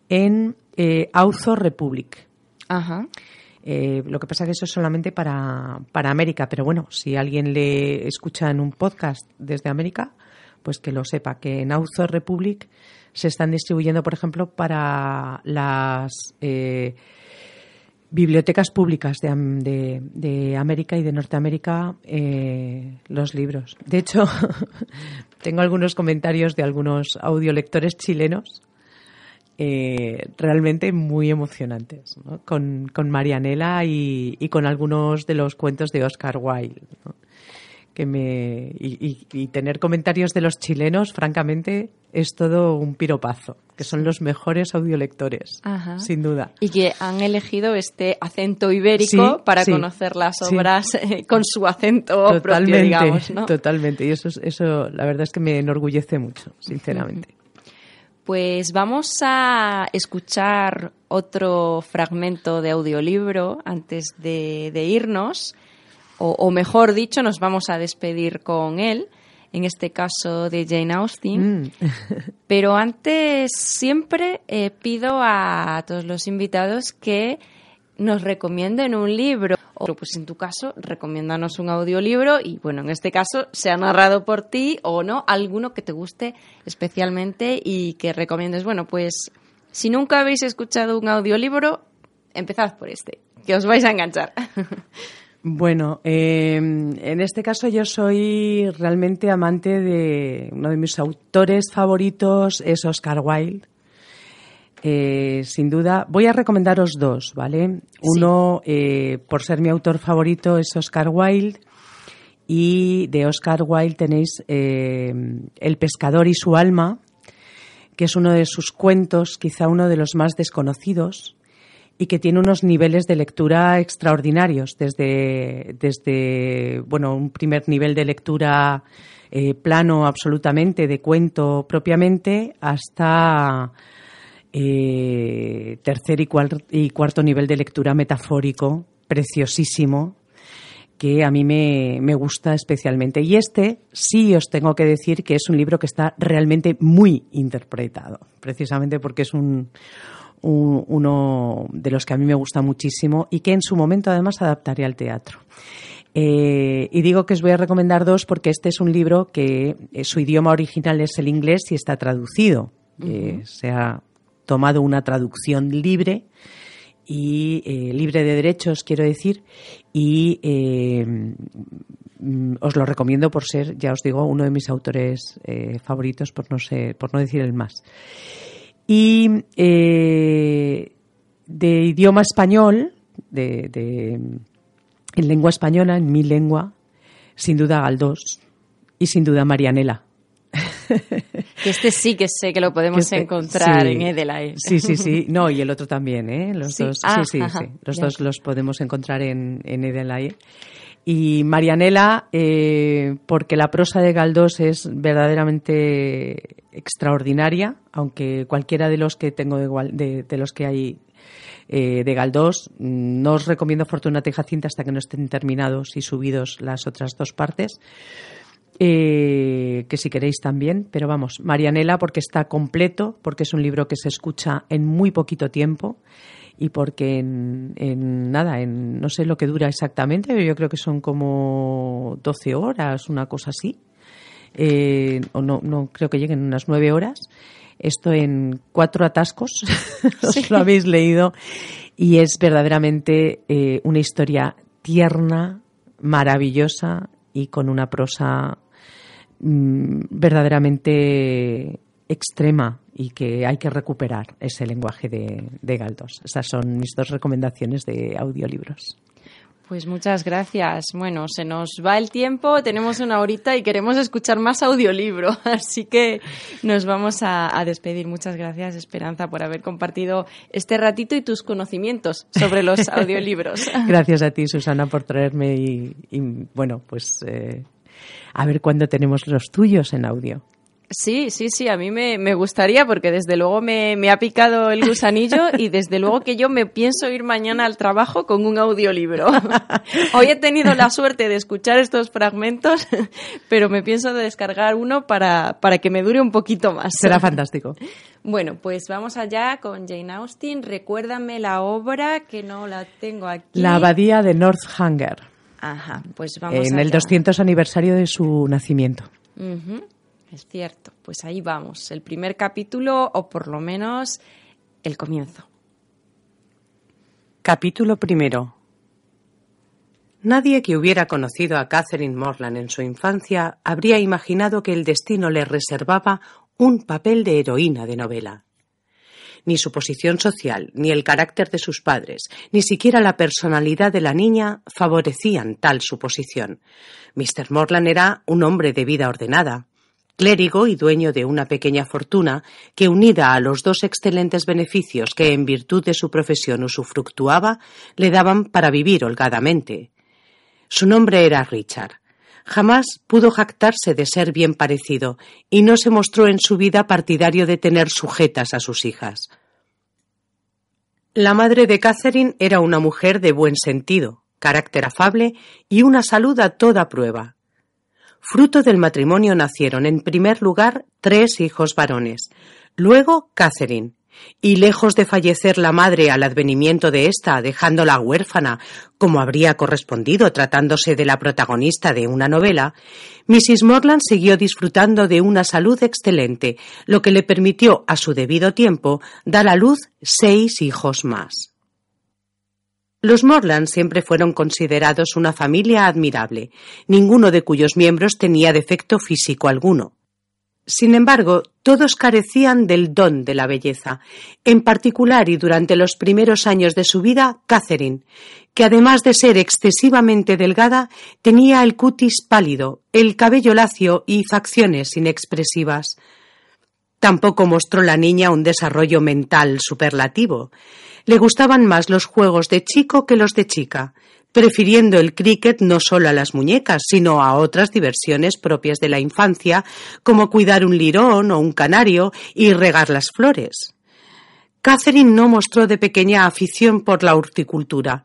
en eh, Republic. Ajá. Eh, lo que pasa que eso es solamente para, para América, pero bueno, si alguien le escucha en un podcast desde América, pues que lo sepa, que en Author Republic se están distribuyendo, por ejemplo, para las eh, bibliotecas públicas de, de, América y de Norteamérica eh, los libros. De hecho, [LAUGHS] tengo algunos comentarios de algunos audiolectores chilenos eh, realmente muy emocionantes, con, con, Marianela y, y, con algunos de los cuentos de Oscar Wilde que me y, tener comentarios de los chilenos, francamente, es todo un piropazo, que son los mejores audiolectores, sin duda. Y que han elegido este acento ibérico para conocer las obras eh, con su acento totalmente, propio, digamos, ¿no? Totalmente, y eso, eso la verdad es que me enorgullece mucho, sinceramente. [LAUGHS] Pues vamos a escuchar otro fragmento de audiolibro antes de, de irnos o, mejor dicho, nos vamos a despedir con él, en este caso de Jane Austen. Mm. [LAUGHS] Pero antes siempre eh, pido a todos los invitados que nos recomienden un libro. O pues en tu caso, recomiéndanos un audiolibro y bueno, en este caso, sea narrado por ti o no, alguno que te guste especialmente y que recomiendes. Bueno, pues si nunca habéis escuchado un audiolibro, empezad por este, que os vais a enganchar. [LAUGHS] Bueno, em, en este caso yo soy realmente amante de uno de mis autores favoritos es Oscar Wilde. Eh, sin duda, voy a recomendaros dos, ¿vale? Uno, eh, por ser mi autor favorito, es Oscar Wilde. Y de Oscar Wilde tenéis em, El pescador y su alma, que es uno de sus cuentos, quizá uno de los más desconocidos y que tiene unos niveles de lectura extraordinarios, desde, desde bueno, un primer nivel de lectura eh, plano absolutamente, de cuento propiamente, hasta eh, tercer y, y cuarto nivel de lectura metafórico, preciosísimo, que a mí me, me, gusta especialmente. Y este sí os tengo que decir que es un libro que está realmente muy interpretado, precisamente porque es un, uno de los que a mí me gusta muchísimo y que en su momento además adaptaré al teatro. Eh, y digo que os voy a recomendar dos porque este es un libro que eh, su idioma original es el inglés y está traducido. Eh, se ha tomado una traducción libre y libre de derechos, quiero decir, y mm, os lo recomiendo por ser, ya os digo, uno de mis autores favoritos, por no, ser, por no decir el más. Y eh, de idioma español, de, en lengua española, en mi lengua, sin duda Galdós y sin duda Marianela. [LAUGHS] Que este sí que sé que lo podemos este, encontrar en Edelae. Sí, sí, sí. No, y el otro también, ¿eh? Los dos, sí, sí, sí. Los dos los podemos encontrar en, en. Y Marianela, eh, porque la prosa de Galdós es verdaderamente extraordinaria, aunque cualquiera de los que tengo de, de, los que hay eh, de Galdós, mm, no os recomiendo Fortuna Jacinta hasta que no estén terminados y subidos las otras dos partes. Eh, que si queréis también, pero vamos, Marianela porque está completo, porque es un libro que se escucha en muy poquito tiempo y porque en, nada, en no sé lo que dura exactamente, pero yo creo que son como 12 horas, una cosa así, eh, o no, no creo que lleguen unas 9 horas. Esto en cuatro atascos, [LAUGHS] os lo habéis leído, y es verdaderamente eh, una historia tierna, maravillosa y con una prosa mm, verdaderamente extrema y que hay que recuperar ese lenguaje de, de Galdós. Esas son mis dos recomendaciones de audiolibros. Pues muchas gracias. Bueno, se nos va el tiempo, tenemos una horita y queremos escuchar más audiolibro, [LAUGHS] así que nos vamos a, despedir. Muchas gracias, Esperanza, por haber compartido este ratito y tus conocimientos sobre los [LAUGHS] audiolibros. gracias a ti, Susana, por traerme y, bueno, pues eh, a ver cuándo tenemos los tuyos en audio. Sí, sí, sí, a mí me, me gustaría porque desde luego me, me, ha picado el gusanillo y desde luego que yo me pienso ir mañana al trabajo con un audiolibro. [LAUGHS] Hoy he tenido la suerte de escuchar estos fragmentos, pero me pienso descargar uno para, para que me dure un poquito más. Será fantástico. Bueno, pues vamos allá con Jane Austen. Recuérdame la obra que no la tengo aquí. La abadía de Northanger. Ajá, pues vamos En el 200 aniversario de su nacimiento. Es cierto, pues ahí vamos, el primer capítulo o por lo menos el comienzo. Capítulo primero. Nadie que hubiera conocido a Catherine Morland en su infancia habría imaginado que el destino le reservaba un papel de heroína de novela. Ni su posición social, ni el carácter de sus padres, ni siquiera la personalidad de la niña favorecían tal suposición. Mr. Morland era un hombre de vida ordenada, clérigo y dueño de una pequeña fortuna que, unida a los dos excelentes beneficios que en virtud de su profesión usufructuaba, le daban para vivir holgadamente. Su nombre era Richard. Jamás pudo jactarse de ser bien parecido y no se mostró en su vida partidario de tener sujetas a sus hijas. La madre de Catherine era una mujer de buen sentido, carácter afable y una salud a toda prueba. Fruto del matrimonio nacieron, en primer lugar, tres hijos varones, luego Catherine, y lejos de fallecer la madre al advenimiento de ésta, dejándola huérfana, como habría correspondido tratándose de la protagonista de una novela, Mrs. Morland siguió disfrutando de una salud excelente, lo que le permitió a su debido tiempo dar a luz seis hijos más. Los Morland siempre fueron considerados una familia admirable, ninguno de cuyos miembros tenía defecto físico alguno. Sin embargo, todos carecían del don de la belleza, en particular y durante los primeros años de su vida, Catherine, que además de ser excesivamente delgada, tenía el cutis pálido, el cabello lacio y facciones inexpresivas. Tampoco mostró la niña un desarrollo mental superlativo. Le gustaban más los juegos de chico que los de chica, prefiriendo el cricket no solo a las muñecas, sino a otras diversiones propias de la infancia, como cuidar un lirón o un canario y regar las flores. Catherine no mostró de pequeña afición por la horticultura,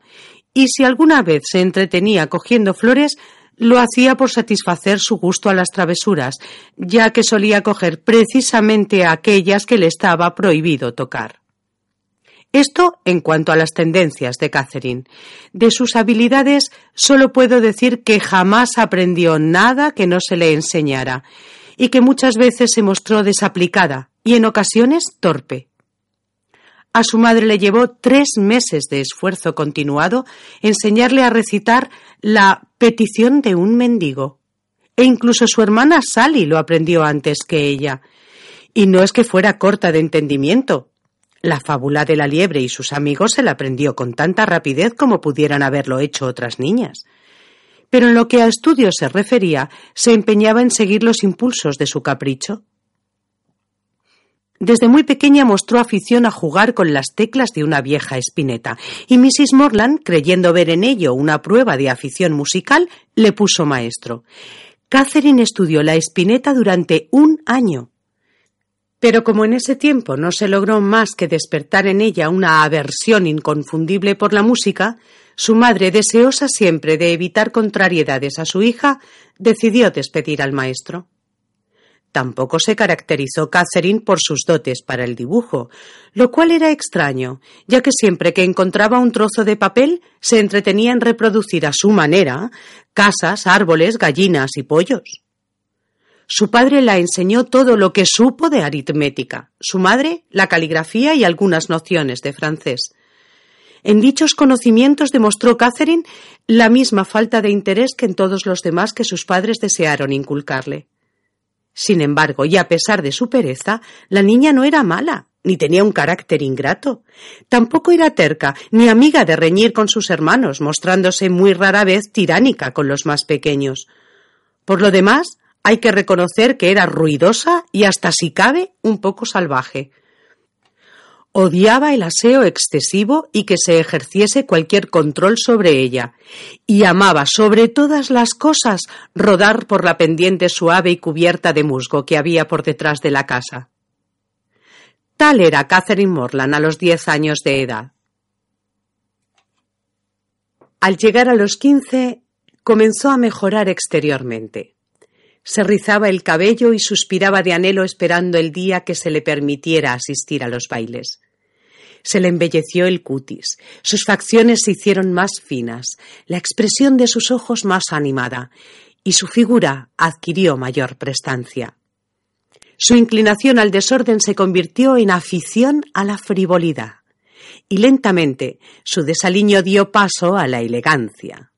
y si alguna vez se entretenía cogiendo flores, lo hacía por satisfacer su gusto a las travesuras, ya que solía coger precisamente aquellas que le estaba prohibido tocar. Esto en cuanto a las tendencias de Catherine. De sus habilidades solo puedo decir que jamás aprendió nada que no se le enseñara y que muchas veces se mostró desaplicada y en ocasiones torpe. A su madre le llevó tres meses de esfuerzo continuado enseñarle a recitar la petición de un mendigo. E incluso su hermana Sally lo aprendió antes que ella. Y no es que fuera corta de entendimiento, la fábula de la liebre y sus amigos se la aprendió con tanta rapidez como pudieran haberlo hecho otras niñas. Pero en lo que a estudios se refería, se empeñaba en seguir los impulsos de su capricho. Desde muy pequeña mostró afición a jugar con las teclas de una vieja espineta, y Mrs. Morland, creyendo ver en ello una prueba de afición musical, le puso maestro. Catherine estudió la espineta durante un año. Pero como en ese tiempo no se logró más que despertar en ella una aversión inconfundible por la música, su madre, deseosa siempre de evitar contrariedades a su hija, decidió despedir al maestro. Tampoco se caracterizó Catherine por sus dotes para el dibujo, lo cual era extraño, ya que siempre que encontraba un trozo de papel se entretenía en reproducir a su manera casas, árboles, gallinas y pollos. Su padre la enseñó todo lo que supo de aritmética, su madre la caligrafía y algunas nociones de francés. En dichos conocimientos demostró Catherine la misma falta de interés que en todos los demás que sus padres desearon inculcarle. Sin embargo, y a pesar de su pereza, la niña no era mala, ni tenía un carácter ingrato. Tampoco era terca, ni amiga de reñir con sus hermanos, mostrándose muy rara vez tiránica con los más pequeños. Por lo demás, hay que reconocer que era ruidosa y hasta si cabe un poco salvaje. Odiaba el aseo excesivo y que se ejerciese cualquier control sobre ella, y amaba sobre todas las cosas rodar por la pendiente suave y cubierta de musgo que había por detrás de la casa. Tal era Catherine Morland a los diez años de edad. Al llegar a los quince, comenzó a mejorar exteriormente. Se rizaba el cabello y suspiraba de anhelo esperando el día que se le permitiera asistir a los bailes. Se le embelleció el cutis, sus facciones se hicieron más finas, la expresión de sus ojos más animada, y su figura adquirió mayor prestancia. Su inclinación al desorden se convirtió en afición a la frivolidad, y lentamente su desaliño dio paso a la elegancia.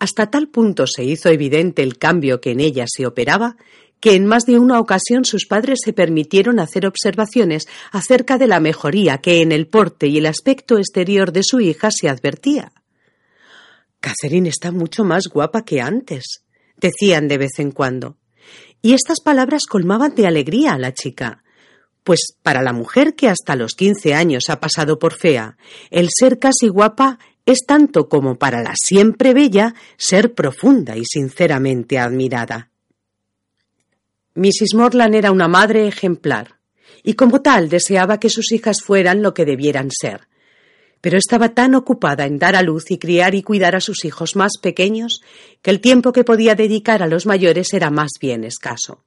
Hasta tal punto se hizo evidente el cambio que en ella se operaba que en más de una ocasión sus padres se permitieron hacer observaciones acerca de la mejoría que en el porte y el aspecto exterior de su hija se advertía. Catherine está mucho más guapa que antes, decían de vez en cuando. Y estas palabras colmaban de alegría a la chica, pues para la mujer que hasta los quince años ha pasado por fea, el ser casi guapa es tanto como para la siempre bella ser profunda y sinceramente admirada. Mrs. Morland era una madre ejemplar, y como tal deseaba que sus hijas fueran lo que debieran ser. Pero estaba tan ocupada en dar a luz y criar y cuidar a sus hijos más pequeños que el tiempo que podía dedicar a los mayores era más bien escaso.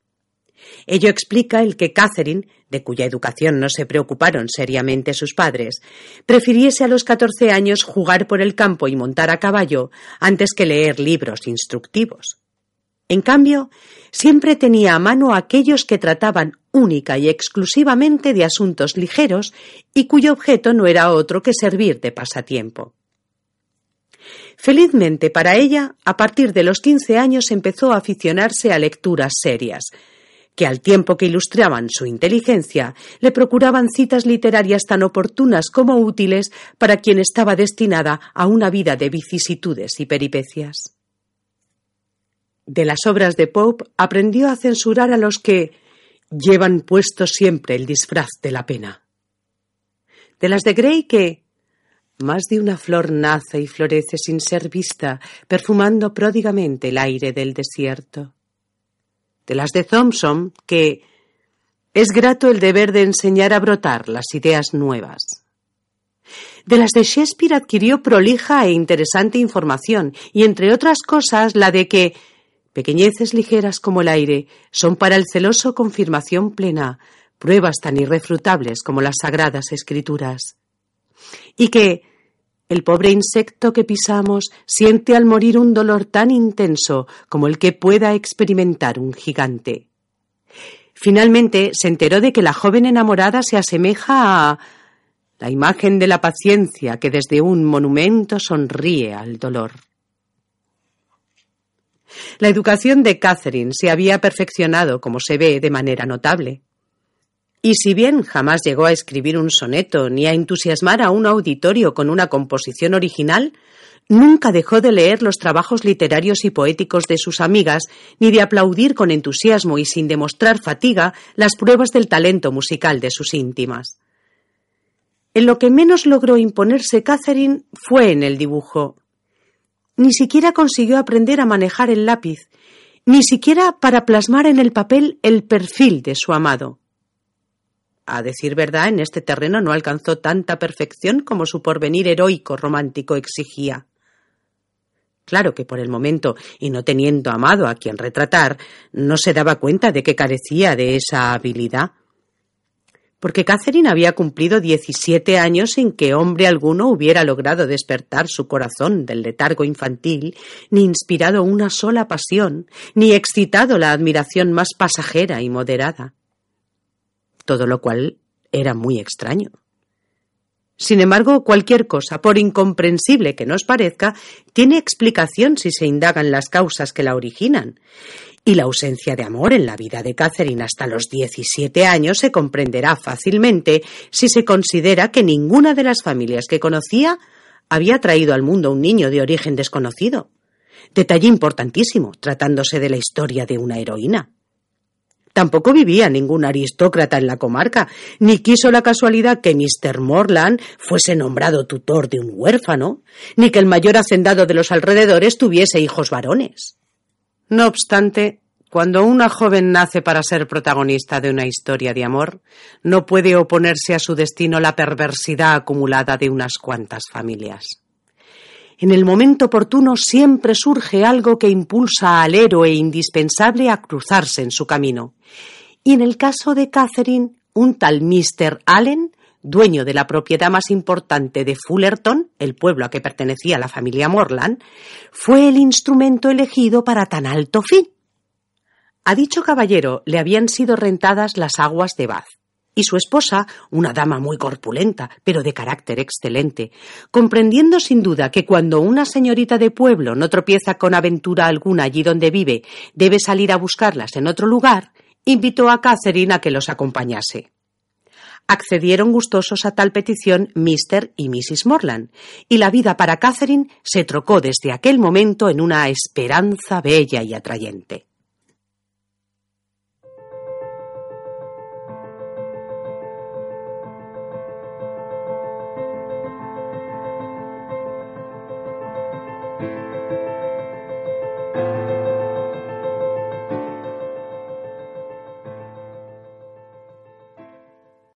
Ello explica el que Catherine, de cuya educación no se preocuparon seriamente sus padres, prefiriese a los catorce años jugar por el campo y montar a caballo antes que leer libros instructivos. En cambio, siempre tenía a mano aquellos que trataban única y exclusivamente de asuntos ligeros y cuyo objeto no era otro que servir de pasatiempo. Felizmente para ella, a partir de los quince años empezó a aficionarse a lecturas serias, que al tiempo que ilustraban su inteligencia, le procuraban citas literarias tan oportunas como útiles para quien estaba destinada a una vida de vicisitudes y peripecias. De las obras de Pope aprendió a censurar a los que llevan puesto siempre el disfraz de la pena. De las de Gray que más de una flor nace y florece sin ser vista, perfumando pródigamente el aire del desierto de las de Thompson, que es grato el deber de enseñar a brotar las ideas nuevas. De las de Shakespeare adquirió prolija e interesante información, y entre otras cosas la de que pequeñeces ligeras como el aire son para el celoso confirmación plena, pruebas tan irrefutables como las sagradas escrituras. Y que el pobre insecto que pisamos siente al morir un dolor tan intenso como el que pueda experimentar un gigante. Finalmente se enteró de que la joven enamorada se asemeja a la imagen de la paciencia que desde un monumento sonríe al dolor. La educación de Catherine se había perfeccionado, como se ve, de manera notable. Y si bien jamás llegó a escribir un soneto ni a entusiasmar a un auditorio con una composición original, nunca dejó de leer los trabajos literarios y poéticos de sus amigas, ni de aplaudir con entusiasmo y sin demostrar fatiga las pruebas del talento musical de sus íntimas. En lo que menos logró imponerse Catherine fue en el dibujo. Ni siquiera consiguió aprender a manejar el lápiz, ni siquiera para plasmar en el papel el perfil de su amado. A decir verdad, en este terreno no alcanzó tanta perfección como su porvenir heroico romántico exigía. Claro que por el momento, y no teniendo amado a quien retratar, no se daba cuenta de que carecía de esa habilidad. Porque Catherine había cumplido diecisiete años sin que hombre alguno hubiera logrado despertar su corazón del letargo infantil, ni inspirado una sola pasión, ni excitado la admiración más pasajera y moderada todo lo cual era muy extraño. Sin embargo, cualquier cosa, por incomprensible que nos parezca, tiene explicación si se indagan las causas que la originan. Y la ausencia de amor en la vida de Catherine hasta los 17 años se comprenderá fácilmente si se considera que ninguna de las familias que conocía había traído al mundo un niño de origen desconocido. Detalle importantísimo, tratándose de la historia de una heroína. Tampoco vivía ningún aristócrata en la comarca, ni quiso la casualidad que Mr. Morland fuese nombrado tutor de un huérfano, ni que el mayor hacendado de los alrededores tuviese hijos varones. No obstante, cuando una joven nace para ser protagonista de una historia de amor, no puede oponerse a su destino la perversidad acumulada de unas cuantas familias. En el momento oportuno siempre surge algo que impulsa al héroe indispensable a cruzarse en su camino. Y en el caso de Catherine, un tal Mr. Allen, dueño de la propiedad más importante de Fullerton, el pueblo a que pertenecía la familia Morland, fue el instrumento elegido para tan alto fin. A dicho caballero le habían sido rentadas las aguas de Bath y su esposa, una dama muy corpulenta, pero de carácter excelente, comprendiendo sin duda que cuando una señorita de pueblo no tropieza con aventura alguna allí donde vive, debe salir a buscarlas en otro lugar, invitó a Catherine a que los acompañase. Accedieron gustosos a tal petición Mr. y Mrs. Morland, y la vida para Catherine se trocó desde aquel momento en una esperanza bella y atrayente.